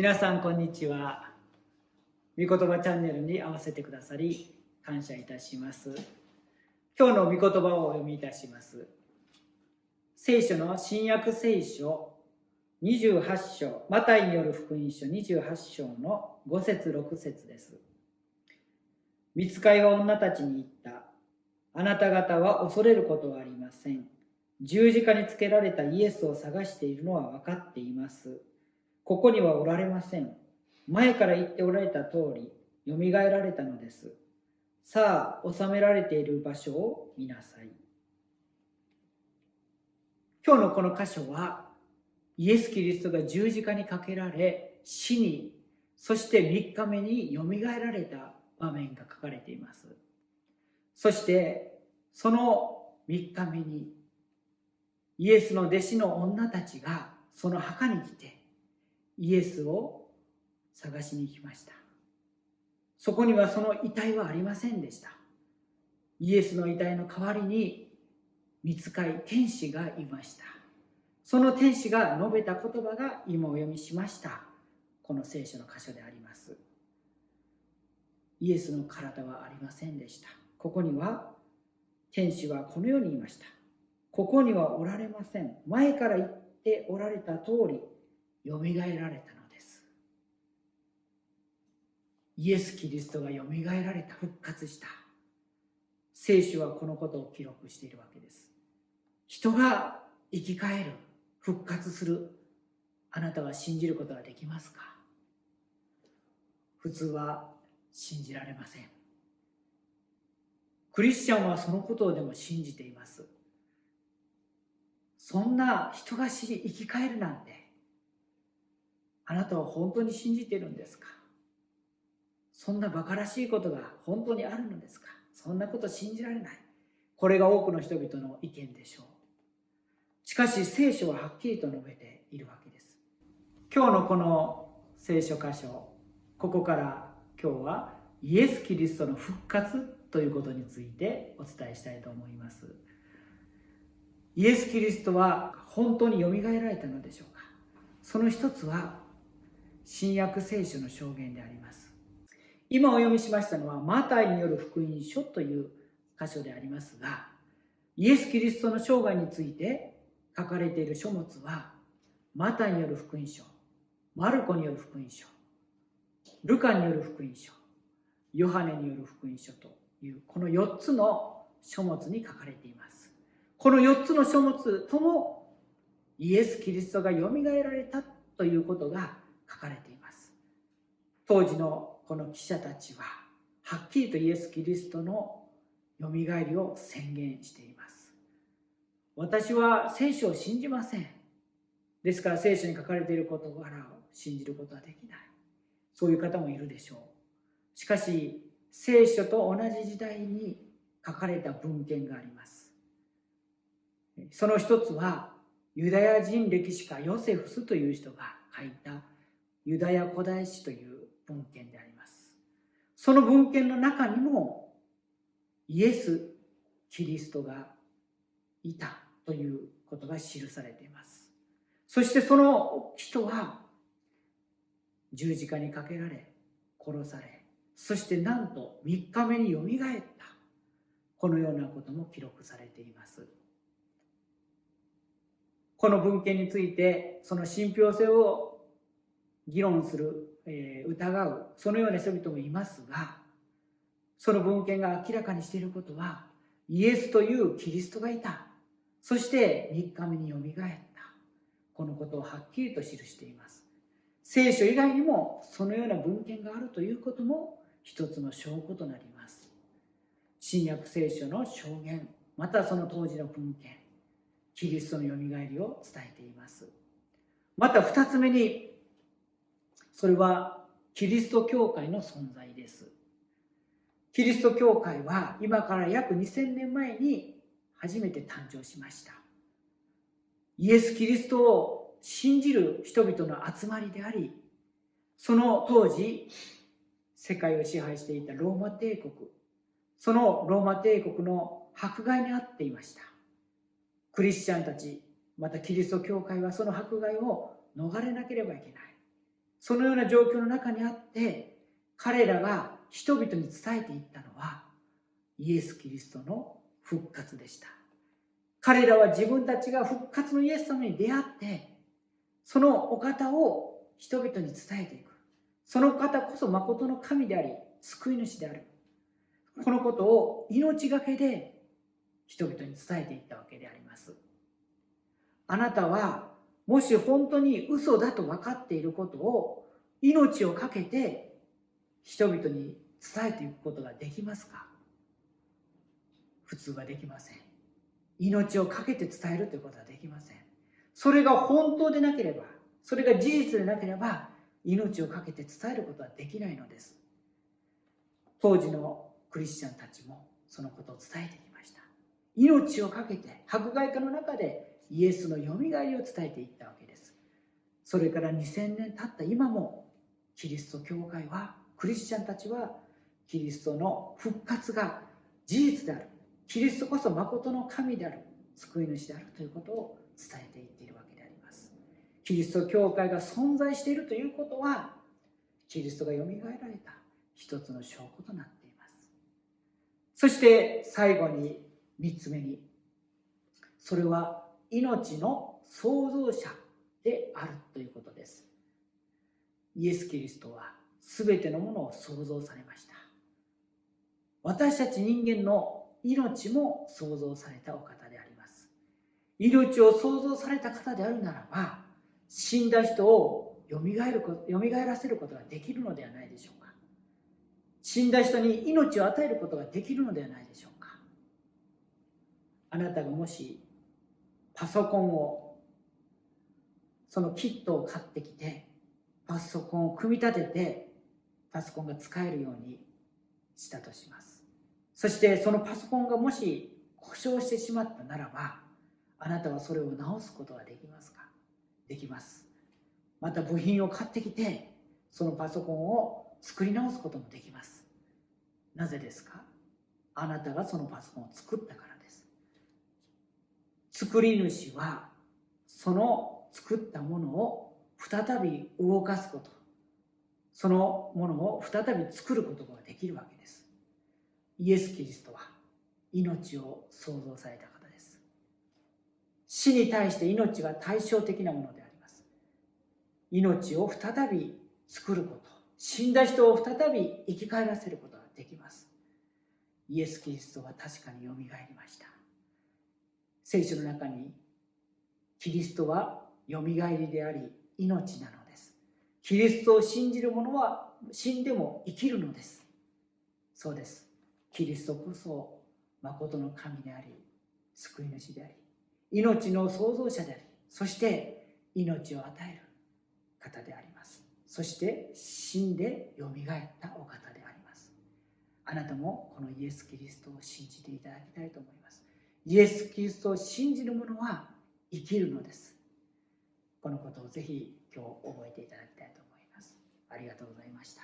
皆さんこんにちは。御言葉チャンネルに合わせてくださり感謝いたします。今日の御言葉をお読みいたします。聖書の新約聖書28章マタイによる福音書28章の5節6節です。見つかいは女たちに言った。あなた方は恐れることはありません。十字架につけられたイエスを探しているのは分かっています。ここにはおられません。前から言っておられた通り、よみがえられたのです。さあ、収められている場所を見なさい。今日のこの箇所は、イエス・キリストが十字架にかけられ、死に、そして3日目によみがえられた場面が書かれています。そして、その3日目に、イエスの弟子の女たちがその墓に来て、イエスを探しに行きました。そこにはその遺体はありませんでした。イエスの遺体の代わりに見つかい天使がいました。その天使が述べた言葉が今お読みしました。この聖書の箇所であります。イエスの体はありませんでした。ここには天使はこのように言いました。ここにはおられません。前から言っておられた通りよみがえられたのです。イエス・キリストがよみがえられた復活した。聖書はこのことを記録しているわけです。人が生き返る復活する。あなたは信じることができますか？普通は信じられません。クリスチャンはそのことをでも信じています。そんな人が死に生き返るなんてあなたは本当に信じてるんですか？そんな馬鹿らしいことが本当にあるのですか？そんなこと信じられない。これが多くの人々の意見でしょう。しかし聖書ははっきりと述べているわけです。今日のこの聖書箇所、ここから今日はイエス・キリストの復活ということについてお伝えしたいと思います。イエス・キリストは本当によみがえられたのでしょうか？その一つは新約聖書の証言であります。今お読みしましたのはマタイによる福音書という箇所でありますが、イエス・キリストの生涯について書かれている書物は、マタイによる福音書、マルコによる福音書、ルカによる福音書、ヨハネによる福音書という、この4つの書物に書かれています。この4つの書物とも、イエス・キリストがよみがえられたということが書かれています。当時のこの記者たちははっきりとイエス・キリストのよみがえりを宣言しています。私は聖書を信じません。ですから聖書に書かれている事柄を信じることはできない。そういう方もいるでしょう。しかし聖書と同じ時代に書かれた文献があります。その一つはユダヤ人歴史家ヨセフスという人が書いたユダヤ古代史という文献であります。その文献の中にもイエス・キリストがいたということが記されています。そしてその人は十字架にかけられ殺されそしてなんと3日目によみがえったこのようなことも記録されていますこの文献についてその信憑性を議論する、えー、疑うそのような人々もいますがその文献が明らかにしていることはイエスというキリストがいた。そして3日目によみがえった。このことをはっきりと記しています。聖書以外にもそのような文献があるということも一つの証拠となります。新約聖書の証言またその当時の文献キリストのよみがえりを伝えています。また2つ目にそれはキリスト教会の存在です。キリスト教会は今から約2000年前に初めて誕生しました。イエス・キリストを信じる人々の集まりであり、その当時、世界を支配していたローマ帝国、そのローマ帝国の迫害にあっていました。クリスチャンたち、またキリスト教会はその迫害を逃れなければいけない。そのような状況の中にあって彼らが人々に伝えていったのはイエス・キリストの復活でした。彼らは自分たちが復活のイエス様に出会ってそのお方を人々に伝えていく。その方こそ誠の神であり救い主である。このことを命がけで人々に伝えていったわけであります。あなたはもし本当に嘘だと分かっていることを命を懸けて人々に伝えていくことができますか？普通はできません。命を懸けて伝えるということはできません。それが本当でなければそれが事実でなければ命を懸けて伝えることはできないのです。当時のクリスチャンたちもそのことを伝えてきました。命を懸けて迫害家の中でイエスのよみがえりを伝えていったわけです。それから2000年経った今もキリスト教会はクリスチャンたちはキリストの復活が事実である。キリストこそ誠の神である。救い主であるということを伝えていっているわけであります。キリスト教会が存在しているということはキリストがよみがえられた一つの証拠となっています。そして最後に3つ目にそれは命の創造者であるということです。イエス・キリストは全てのものを創造されました。私たち人間の命も創造されたお方であります。命を創造された方であるならば死んだ人をよみがえるよみがえらせることができるのではないでしょうか。死んだ人に命を与えることができるのではないでしょうか。あなたがもしパソコンをそのキットを買ってきてパソコンを組み立ててパソコンが使えるようにしたとします。そしてそのパソコンがもし故障してしまったならばあなたはそれを直すことができますか？できます。また部品を買ってきてそのパソコンを作り直すこともできます。なぜですか？あなたがそのパソコンを作ったから。作り主はその作ったものを再び動かすこと。そのものを再び作ることができるわけです。イエス・キリストは命を創造された方です。死に対して命は対照的なものであります。命を再び作ること。死んだ人を再び生き返らせることができます。イエス・キリストは確かによみがえりました。聖書の中にキリストはよみがえりであり命なのです。キリストを信じる者は死んでも生きるのです。そうです。キリストこそ誠の神であり救い主であり命の創造者でありそして命を与える方であります。そして死んでよみがえったお方であります。あなたもこのイエス・キリストを信じていただきたいと思います。イエス・キリストを信じる者は生きるのです。このことをぜひ今日覚えていただきたいと思います。ありがとうございました。